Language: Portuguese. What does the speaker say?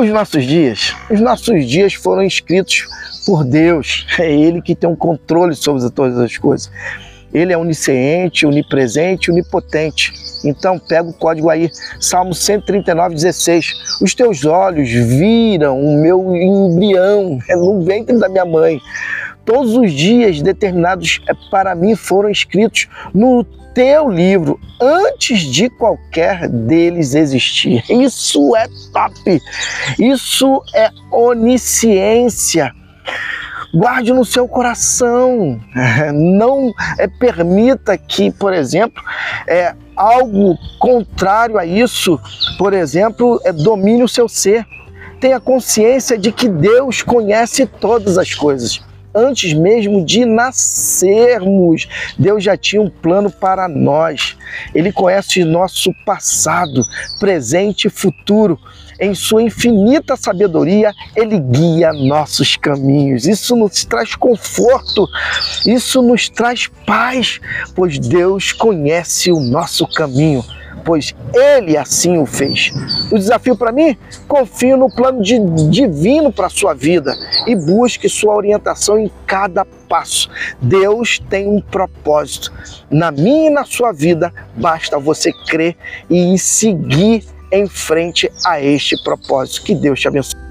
os nossos dias. Os nossos dias foram escritos por Deus. É Ele que tem um controle sobre todas as coisas. Ele é onisciente, onipresente, onipotente. Então pega o código aí, Salmo 139, 16. Os teus olhos viram o meu embrião é no ventre da minha mãe. Todos os dias determinados é, para mim foram escritos no teu livro antes de qualquer deles existir. Isso é top. Isso é onisciência guarde no seu coração. Não é, permita que, por exemplo, é, algo contrário a isso, por exemplo, é, domine o seu ser. Tenha consciência de que Deus conhece todas as coisas. Antes mesmo de nascermos, Deus já tinha um plano para nós. Ele conhece nosso passado, presente e futuro em sua infinita sabedoria, ele guia nossos caminhos. Isso nos traz conforto, isso nos traz paz, pois Deus conhece o nosso caminho pois ele assim o fez. O desafio para mim? Confie no plano de, divino para a sua vida e busque sua orientação em cada passo. Deus tem um propósito na minha e na sua vida, basta você crer e seguir em frente a este propósito. Que Deus te abençoe.